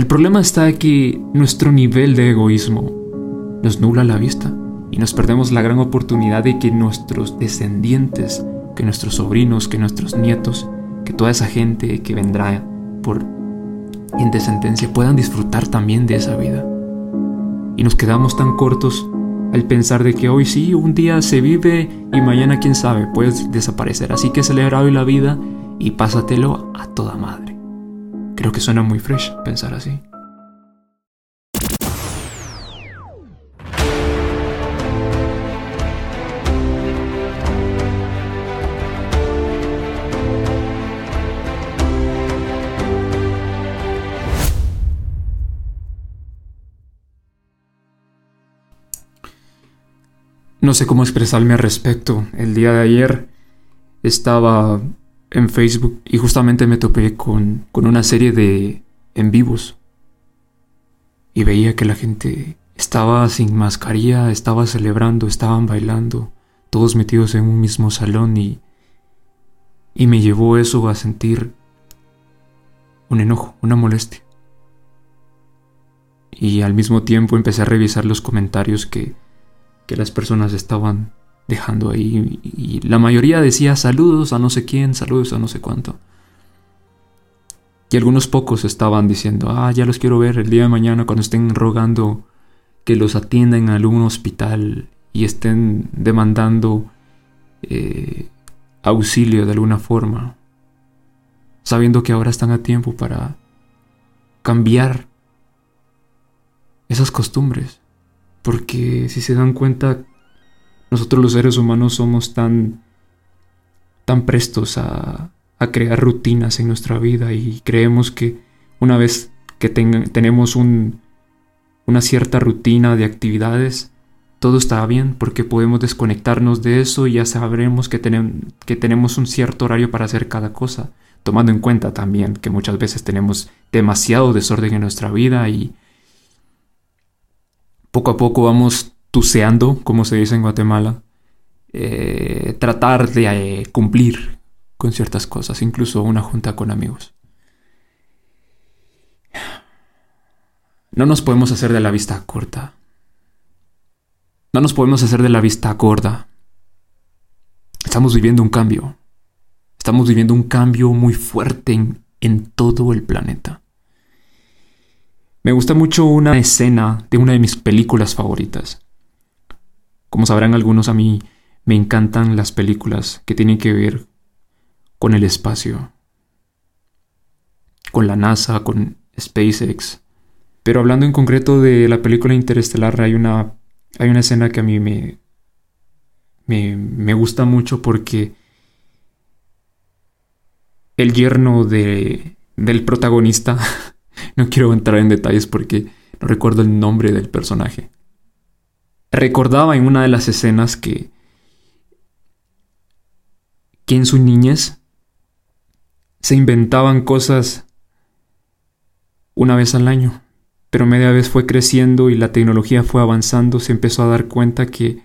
El problema está que nuestro nivel de egoísmo nos nubla la vista y nos perdemos la gran oportunidad de que nuestros descendientes, que nuestros sobrinos, que nuestros nietos, que toda esa gente que vendrá por en descendencia puedan disfrutar también de esa vida. Y nos quedamos tan cortos al pensar de que hoy sí, un día se vive y mañana quién sabe, puedes desaparecer. Así que celebra hoy la vida y pásatelo a toda madre. Creo que suena muy fresh pensar así. No sé cómo expresarme al respecto. El día de ayer estaba en Facebook y justamente me topé con, con una serie de en vivos. Y veía que la gente estaba sin mascarilla, estaba celebrando, estaban bailando, todos metidos en un mismo salón y, y me llevó eso a sentir un enojo, una molestia. Y al mismo tiempo empecé a revisar los comentarios que, que las personas estaban dejando ahí y la mayoría decía saludos a no sé quién, saludos a no sé cuánto. Y algunos pocos estaban diciendo, ah, ya los quiero ver el día de mañana cuando estén rogando que los atiendan en algún hospital y estén demandando eh, auxilio de alguna forma, sabiendo que ahora están a tiempo para cambiar esas costumbres. Porque si se dan cuenta, nosotros los seres humanos somos tan, tan prestos a, a crear rutinas en nuestra vida y creemos que una vez que tenemos un, una cierta rutina de actividades, todo está bien porque podemos desconectarnos de eso y ya sabremos que, que tenemos un cierto horario para hacer cada cosa, tomando en cuenta también que muchas veces tenemos demasiado desorden en nuestra vida y poco a poco vamos tuceando, como se dice en Guatemala, eh, tratar de eh, cumplir con ciertas cosas, incluso una junta con amigos. No nos podemos hacer de la vista corta. No nos podemos hacer de la vista gorda. Estamos viviendo un cambio. Estamos viviendo un cambio muy fuerte en todo el planeta. Me gusta mucho una escena de una de mis películas favoritas. Como sabrán algunos, a mí me encantan las películas que tienen que ver con el espacio, con la NASA, con SpaceX. Pero hablando en concreto de la película Interestelar, hay una, hay una escena que a mí me, me, me gusta mucho porque el yerno de, del protagonista No quiero entrar en detalles porque no recuerdo el nombre del personaje. Recordaba en una de las escenas que, que en su niñez se inventaban cosas una vez al año, pero media vez fue creciendo y la tecnología fue avanzando, se empezó a dar cuenta que,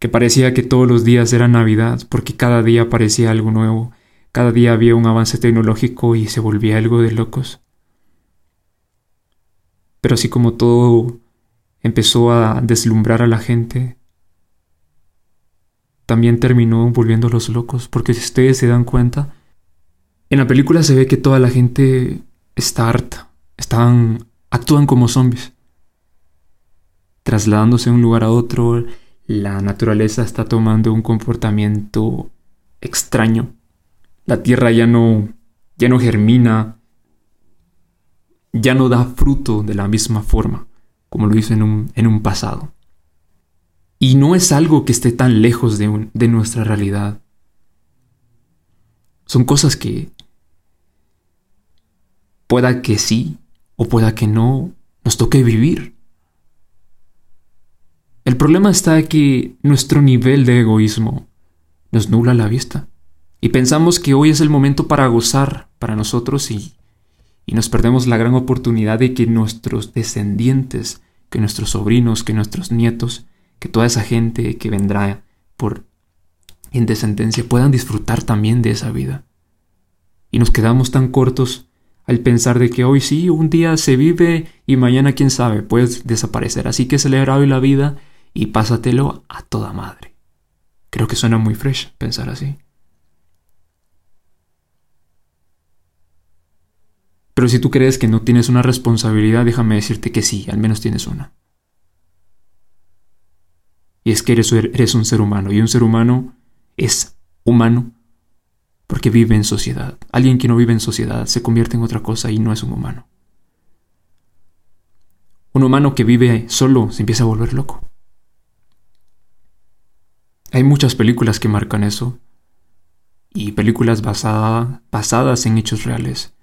que parecía que todos los días era Navidad, porque cada día aparecía algo nuevo, cada día había un avance tecnológico y se volvía algo de locos. Pero así como todo empezó a deslumbrar a la gente, también terminó volviéndolos locos, porque si ustedes se dan cuenta, en la película se ve que toda la gente está harta, están, actúan como zombies, trasladándose de un lugar a otro, la naturaleza está tomando un comportamiento extraño, la tierra ya no, ya no germina, ya no da fruto de la misma forma como lo hizo en un, en un pasado. Y no es algo que esté tan lejos de, de nuestra realidad. Son cosas que pueda que sí o pueda que no nos toque vivir. El problema está que nuestro nivel de egoísmo nos nubla la vista y pensamos que hoy es el momento para gozar para nosotros y y nos perdemos la gran oportunidad de que nuestros descendientes, que nuestros sobrinos, que nuestros nietos, que toda esa gente que vendrá por en descendencia puedan disfrutar también de esa vida. Y nos quedamos tan cortos al pensar de que hoy sí, un día se vive y mañana quién sabe, puedes desaparecer. Así que celebra hoy la vida y pásatelo a toda madre. Creo que suena muy fresh pensar así. Pero si tú crees que no tienes una responsabilidad, déjame decirte que sí, al menos tienes una. Y es que eres, un ser humano, y un ser humano es humano porque vive en sociedad. Alguien que no vive en sociedad se convierte en otra cosa y no es un humano. Un humano que vive solo se empieza a volver loco. Hay muchas películas que marcan eso, y películas basadas en hechos reales.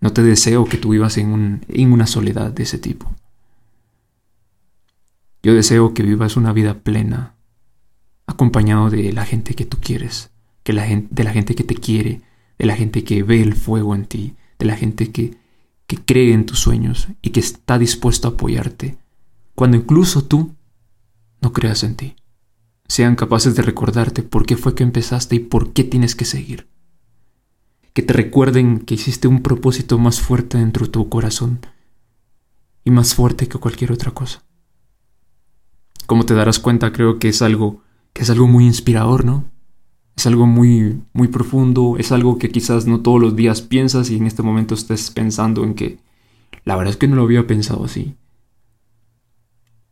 No te deseo que tú vivas en, una soledad de ese tipo. Yo deseo que vivas una vida plena, acompañado de la gente que tú quieres que de la gente que te quiere, de la gente que ve el fuego en ti, de la gente que, que cree en tus sueños y que está dispuesto a apoyarte, cuando incluso tú no creas en ti. Sean capaces de recordarte por qué fue que empezaste y por qué tienes que seguir. Que te recuerden que hiciste un propósito más fuerte dentro de tu corazón y más fuerte que cualquier otra cosa. Como te darás cuenta, creo que es algo que es algo muy inspirador, ¿no? es algo muy, muy profundo, es algo que quizás no todos los días piensas y en este momento estés pensando en que la verdad es que no lo había pensado así.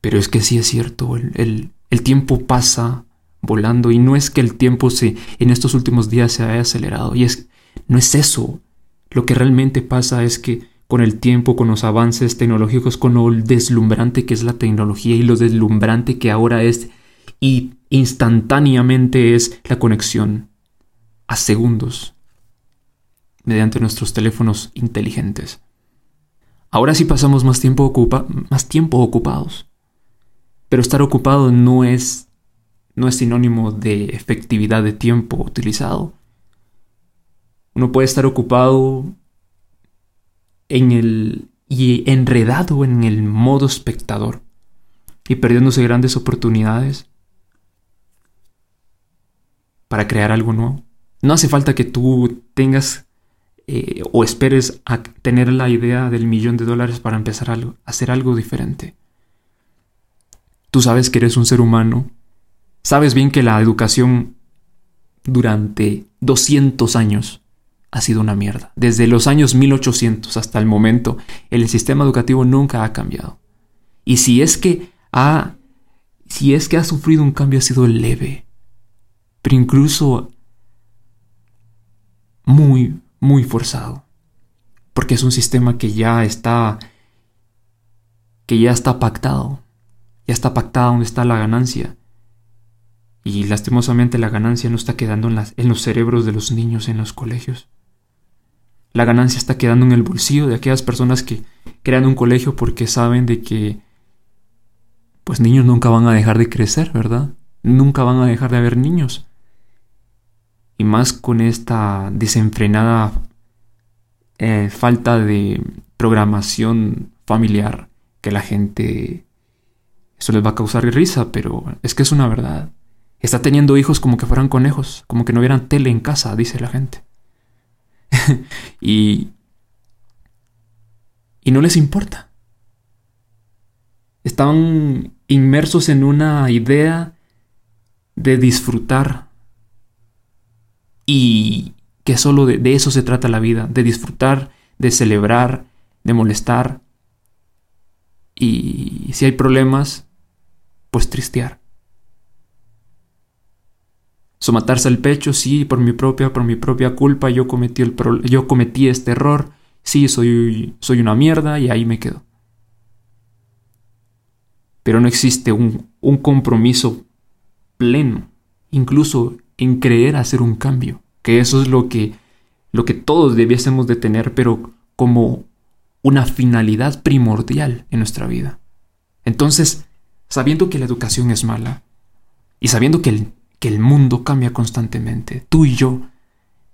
Pero es que sí es cierto, el, el, tiempo pasa volando y no es que el tiempo se, en estos últimos días se haya acelerado y es, no es eso. Lo que realmente pasa es que con el tiempo, con los avances tecnológicos, con lo deslumbrante que es la tecnología y lo deslumbrante que ahora es y instantáneamente es la conexión a segundos mediante nuestros teléfonos inteligentes. Ahora sí pasamos más tiempo, más tiempo ocupados. Pero estar ocupado no es, no es sinónimo de efectividad de tiempo utilizado. Uno puede estar ocupado en el y enredado en el modo espectador y perdiéndose grandes oportunidades para crear algo nuevo. No hace falta que tú tengas eh, o esperes a tener la idea del millón de dólares para empezar a hacer algo diferente. Tú sabes que eres un ser humano, sabes bien que la educación durante 200 años ha sido una mierda. Desde los años 1800 hasta el momento, el sistema educativo nunca ha cambiado. Y si es que ha, si es que ha sufrido un cambio, ha sido leve pero incluso muy, muy forzado. Porque es un sistema que ya está, que ya está pactado. Ya está pactado donde está la ganancia. Y lastimosamente la ganancia no está quedando en los cerebros de los niños en los colegios. La ganancia está quedando en el bolsillo de aquellas personas que crean un colegio porque saben de que pues niños nunca van a dejar de crecer, ¿verdad? Nunca van a dejar de haber niños y más con esta desenfrenada eh, falta de programación familiar que la gente eso les va a causar risa, pero es que es una verdad. Está teniendo hijos como que fueran conejos, como que no hubieran tele en casa, dice la gente. y y no les importa. Están inmersos en una idea de disfrutar y que solo de, eso se trata la vida, de disfrutar, de celebrar, de molestar. Y si hay problemas, pues tristear. Somatarse el pecho, sí, por mi propia, por mi propia culpa, yo cometí, el yo cometí este error, sí, soy, soy una mierda y ahí me quedo. Pero no existe un, un compromiso pleno, incluso en creer hacer un cambio, que eso es lo que, lo que todos debiésemos de tener, pero como una finalidad primordial en nuestra vida. Entonces, sabiendo que la educación es mala y sabiendo que el, que el mundo cambia constantemente, tú y yo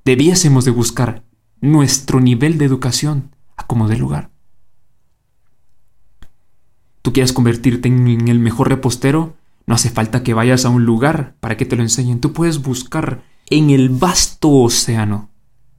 debiésemos de buscar nuestro nivel de educación a como de lugar. ¿Tú quieres convertirte en el mejor repostero? No hace falta que vayas a un lugar para que te lo enseñen. Tú puedes buscar en el vasto océano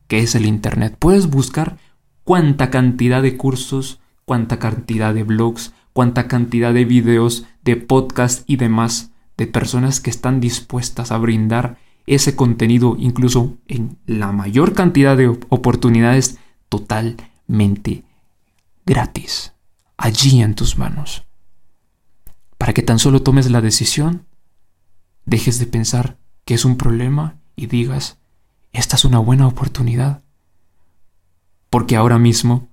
que es el Internet. Puedes buscar cuánta cantidad de cursos, cuánta cantidad de blogs, cuánta cantidad de videos, de podcasts y demás de personas que están dispuestas a brindar ese contenido incluso en la mayor cantidad de oportunidades totalmente gratis, allí en tus manos. Para que tan solo tomes la decisión, dejes de pensar que es un problema y digas, esta es una buena oportunidad. Porque ahora mismo,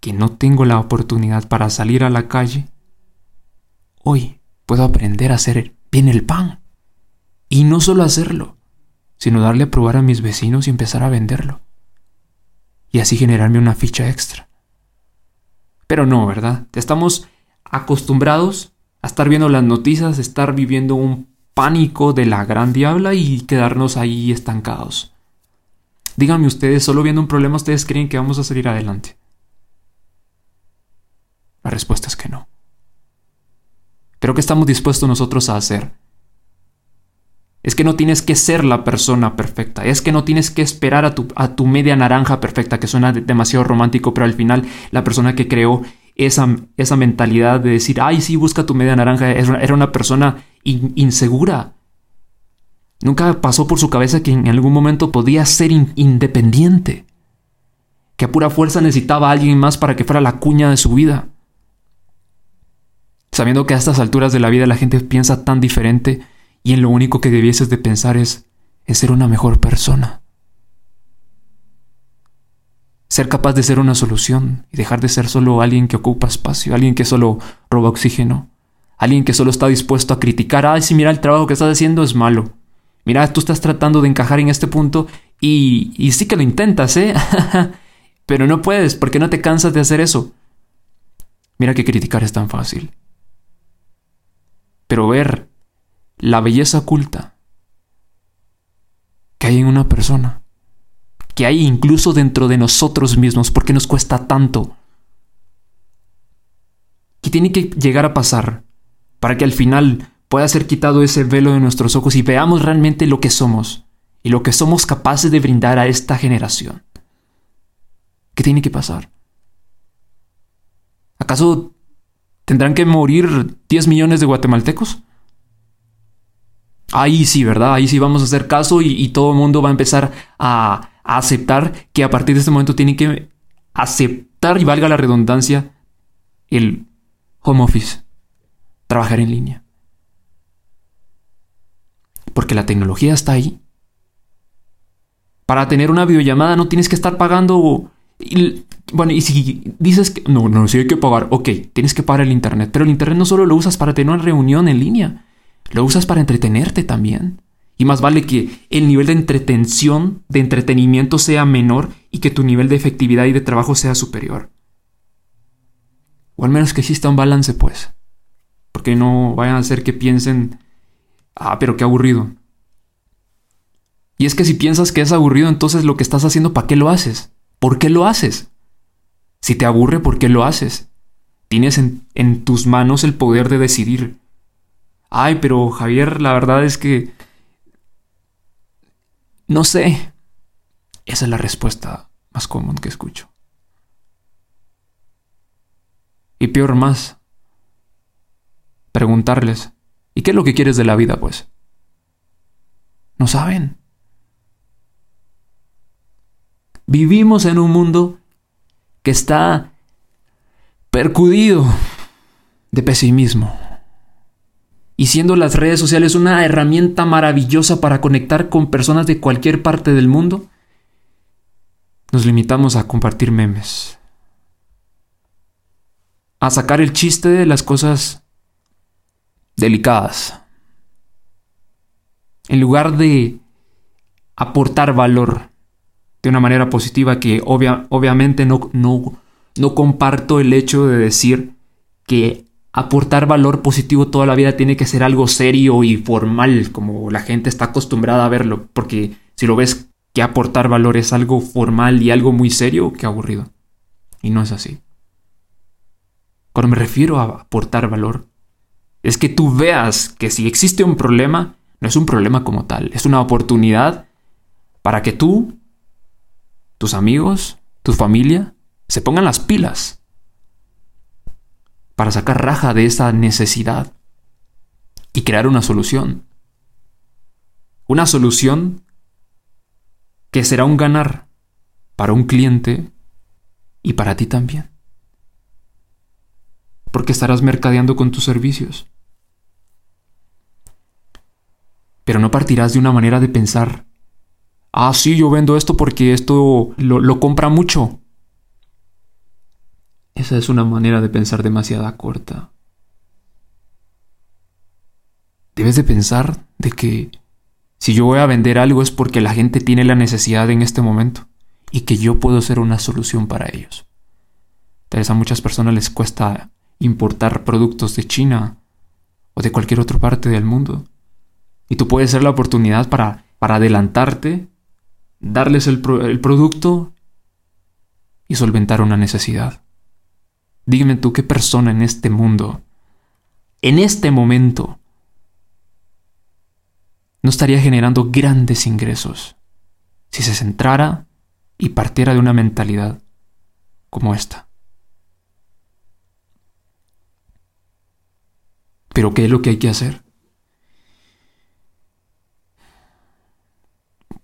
que no tengo la oportunidad para salir a la calle, hoy puedo aprender a hacer bien el pan. Y no solo hacerlo, sino darle a probar a mis vecinos y empezar a venderlo. Y así generarme una ficha extra. Pero no, ¿verdad? Estamos acostumbrados a estar viendo las noticias, estar viviendo un pánico de la gran diabla y quedarnos ahí estancados. Díganme ustedes, solo viendo un problema, ¿ustedes creen que vamos a salir adelante? La respuesta es que no. Pero ¿qué estamos dispuestos nosotros a hacer? Es que no tienes que ser la persona perfecta, es que no tienes que esperar a tu, media naranja perfecta, que suena demasiado romántico, pero al final la persona que creó esa, esa mentalidad de decir, ay, sí, busca tu media naranja, era una persona insegura. Nunca pasó por su cabeza que en algún momento podía ser independiente, que a pura fuerza necesitaba a alguien más para que fuera la cuña de su vida. Sabiendo que a estas alturas de la vida la gente piensa tan diferente y en lo único que debieses de pensar es ser una mejor persona. Ser capaz de ser una solución y dejar de ser solo alguien que ocupa espacio, alguien que solo roba oxígeno, alguien que solo está dispuesto a criticar, ay, si mira el trabajo que estás haciendo es malo. Mira, tú estás tratando de encajar en este punto y, y sí que lo intentas, ¿eh? Pero no puedes, porque no te cansas de hacer eso. Mira que criticar es tan fácil. Pero ver la belleza oculta que hay en una persona que hay incluso dentro de nosotros mismos, porque nos cuesta tanto. ¿Qué tiene que llegar a pasar para que al final pueda ser quitado ese velo de nuestros ojos y veamos realmente lo que somos y lo que somos capaces de brindar a esta generación? ¿Qué tiene que pasar? ¿Acaso tendrán que morir 10 millones de guatemaltecos? Ahí sí, ¿verdad? Ahí sí vamos a hacer caso y, todo el mundo va a empezar a, a aceptar que a partir de este momento tienen que aceptar, y valga la redundancia, el home office, trabajar en línea. Porque la tecnología está ahí. Para tener una videollamada no tienes que estar pagando... bueno, y si dices que... No, no, si hay que pagar. Ok, tienes que pagar el Internet. Pero el Internet no solo lo usas para tener una reunión en línea. Lo usas para entretenerte también. Y más vale que el nivel de entretención, de entretenimiento sea menor y que tu nivel de efectividad y de trabajo sea superior. O al menos que exista un balance, pues. Porque no vayan a hacer que piensen, ah, pero qué aburrido. Y es que si piensas que es aburrido, entonces lo que estás haciendo, ¿para qué lo haces? ¿Por qué lo haces? Si te aburre, ¿por qué lo haces? Tienes en, tus manos el poder de decidir. Ay, pero Javier, la verdad es que no sé. Esa es la respuesta más común que escucho. Y peor más, preguntarles, ¿y qué es lo que quieres de la vida, pues? No saben. Vivimos en un mundo que está percudido de pesimismo. Y siendo las redes sociales una herramienta maravillosa para conectar con personas de cualquier parte del mundo, nos limitamos a compartir memes, a sacar el chiste de las cosas delicadas, en lugar de aportar valor de una manera positiva que obviamente no, no, no comparto el hecho de decir que aportar valor positivo toda la vida tiene que ser algo serio y formal, como la gente está acostumbrada a verlo, porque si lo ves que aportar valor es algo formal y algo muy serio, qué aburrido. Y no es así. Cuando me refiero a aportar valor, es que tú veas que si existe un problema, no es un problema como tal, es una oportunidad para que tú, tus amigos tu familia se pongan las pilas para sacar raja de esa necesidad y crear una solución. Una solución que será un ganar para un cliente y para ti también. Porque estarás mercadeando con tus servicios. Pero no partirás de una manera de pensar, ah, sí, yo vendo esto porque esto lo, lo compra mucho. Esa es una manera de pensar demasiado corta. Debes de pensar de que si yo voy a vender algo es porque la gente tiene la necesidad en este momento y que yo puedo ser una solución para ellos. Tal vez a muchas personas les cuesta importar productos de China o de cualquier otra parte del mundo. Y tú puedes ser la oportunidad para, para adelantarte, darles el, producto y solventar una necesidad. Dígame tú qué persona en este mundo, en este momento, no estaría generando grandes ingresos si se centrara y partiera de una mentalidad como esta. Pero ¿qué es lo que hay que hacer?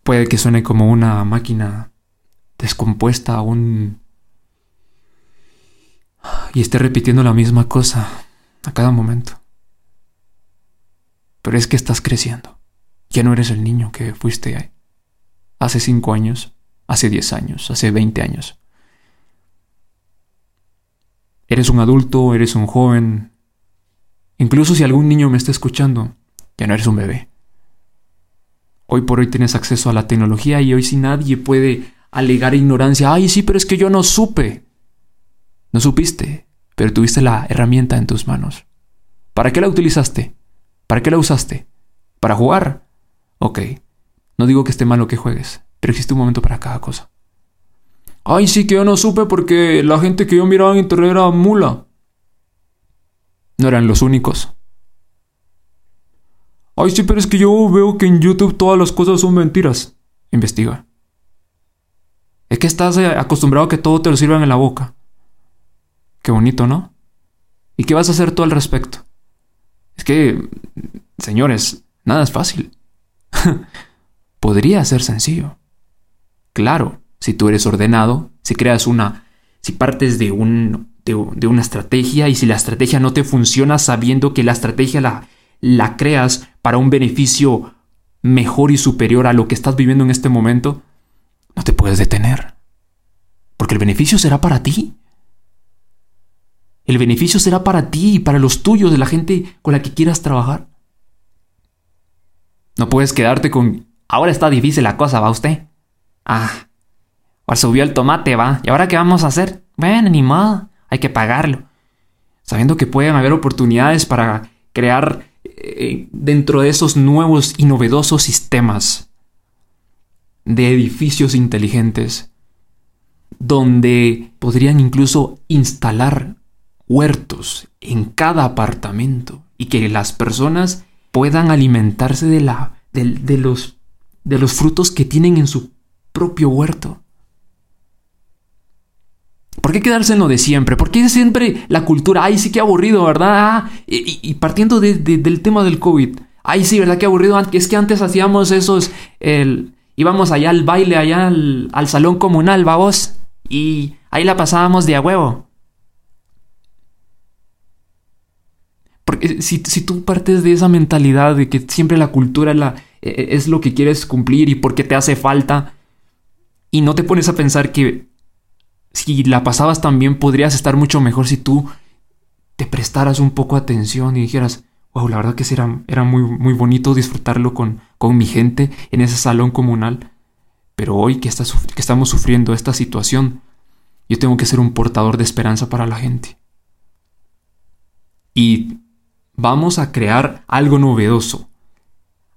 Puede que suene como una máquina descompuesta, un... y esté repitiendo la misma cosa a cada momento. Pero es que estás creciendo. Ya no eres el niño que fuiste hace cinco años, hace diez años, hace veinte años. Eres un adulto, eres un joven. Incluso si algún niño me está escuchando, ya no eres un bebé. Hoy por hoy tienes acceso a la tecnología y hoy si nadie puede alegar ignorancia. Ay, sí, pero es que yo no supe. No supiste, pero tuviste la herramienta en tus manos. ¿Para qué la utilizaste? ¿Para qué la usaste? ¿Para jugar? Ok, no digo que esté malo que juegues, pero existe un momento para cada cosa. Ay, sí que yo no supe porque la gente que yo miraba en internet era mula. No eran los únicos. Ay, sí, pero es que yo veo que en YouTube todas las cosas son mentiras. Investiga. Es que estás eh, acostumbrado a que todo te lo sirvan en la boca. Qué bonito, ¿no? ¿Y qué vas a hacer tú al respecto? Es que, señores, nada es fácil. Podría ser sencillo. Claro, si tú eres ordenado, si creas una, si partes de, un, de, una estrategia y si la estrategia no te funciona sabiendo que la estrategia la, la creas para un beneficio mejor y superior a lo que estás viviendo en este momento, no te puedes detener. Porque el beneficio será para ti. El beneficio será para ti y para los tuyos, de la gente con la que quieras trabajar. No puedes quedarte con... Ahora está difícil la cosa, ¿va usted? Ah, ahora subió el tomate, va. ¿Y ahora qué vamos a hacer? Bueno, ni modo, hay que pagarlo. Sabiendo que pueden haber oportunidades para crear eh, dentro de esos nuevos y novedosos sistemas de edificios inteligentes, donde podrían incluso instalar huertos en cada apartamento y que las personas puedan alimentarse de, la, de, los, de los frutos que tienen en su propio huerto. ¿Por qué quedarse en lo de siempre? ¿Por qué siempre la cultura? Ay, sí que aburrido, ¿verdad? Ah, y, partiendo del tema del COVID. Ay, sí, ¿verdad? Qué aburrido. Es que antes hacíamos esos... El, íbamos allá al baile, allá al, al salón comunal, vamos. Y ahí la pasábamos de a huevo. Porque si, tú partes de esa mentalidad de que siempre la cultura la, e, e, es lo que quieres cumplir y porque te hace falta, y no te pones a pensar que si la pasabas también podrías estar mucho mejor si tú te prestaras un poco atención y dijeras, wow, la verdad que era, era muy, muy bonito disfrutarlo con, con mi gente en ese salón comunal. Pero hoy que estamos sufriendo esta situación, yo tengo que ser un portador de esperanza para la gente. Y Vamos a crear algo novedoso.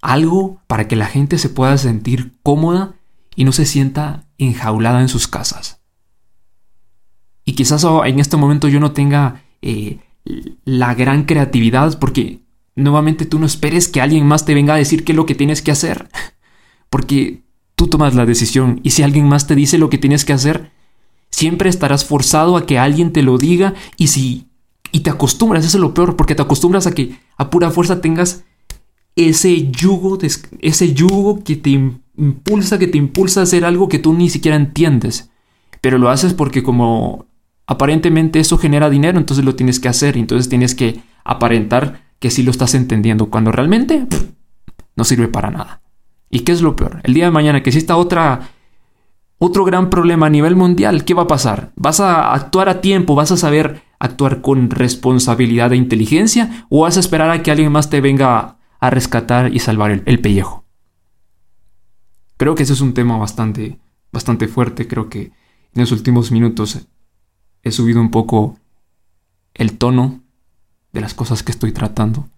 Algo para que la gente se pueda sentir cómoda y no se sienta enjaulada en sus casas. Y quizás en este momento yo no tenga eh, la gran creatividad porque nuevamente tú no esperes que alguien más te venga a decir qué es lo que tienes que hacer. Porque tú tomas la decisión y si alguien más te dice lo que tienes que hacer, Siempre estarás forzado a que alguien te lo diga y si y te acostumbras, eso es lo peor, porque te acostumbras a que a pura fuerza tengas ese yugo, ese yugo que te impulsa, que te impulsa a hacer algo que tú ni siquiera entiendes. Pero lo haces porque como aparentemente eso genera dinero, entonces lo tienes que hacer, entonces tienes que aparentar que sí lo estás entendiendo, cuando realmente no sirve para nada. ¿Y qué es lo peor? El día de mañana que exista otra otro gran problema a nivel mundial, ¿qué va a pasar? ¿Vas a actuar a tiempo? ¿Vas a saber actuar con responsabilidad e inteligencia? ¿O vas a esperar a que alguien más te venga a rescatar y salvar el, pellejo? Creo que ese es un tema bastante, bastante fuerte. Creo que en los últimos minutos he subido un poco el tono de las cosas que estoy tratando.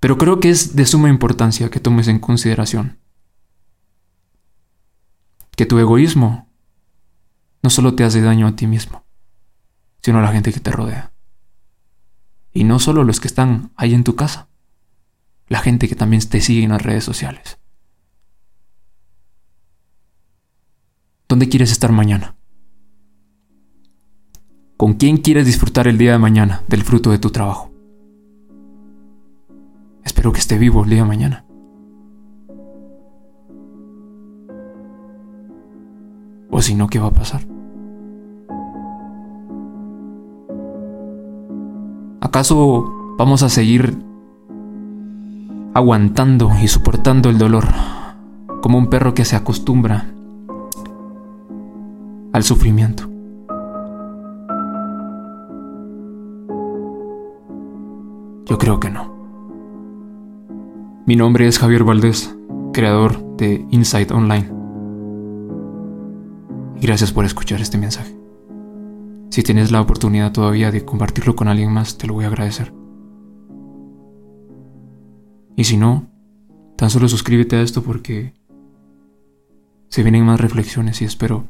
Pero creo que es de suma importancia que tomes en consideración que tu egoísmo no solo te hace daño a ti mismo, sino a la gente que te rodea. Y no solo los que están ahí en tu casa, la gente que también te sigue en las redes sociales. ¿Dónde quieres estar mañana? ¿Con quién quieres disfrutar el día de mañana del fruto de tu trabajo? Espero que esté vivo el día de mañana. O si no, ¿qué va a pasar? ¿Acaso vamos a seguir aguantando y soportando el dolor como un perro que se acostumbra al sufrimiento? Yo creo que no. Mi nombre es Javier Valdés, creador de Insight Online y gracias por escuchar este mensaje. Si tienes la oportunidad todavía de compartirlo con alguien más, te lo voy a agradecer. Y si no, tan solo suscríbete a esto porque se vienen más reflexiones y espero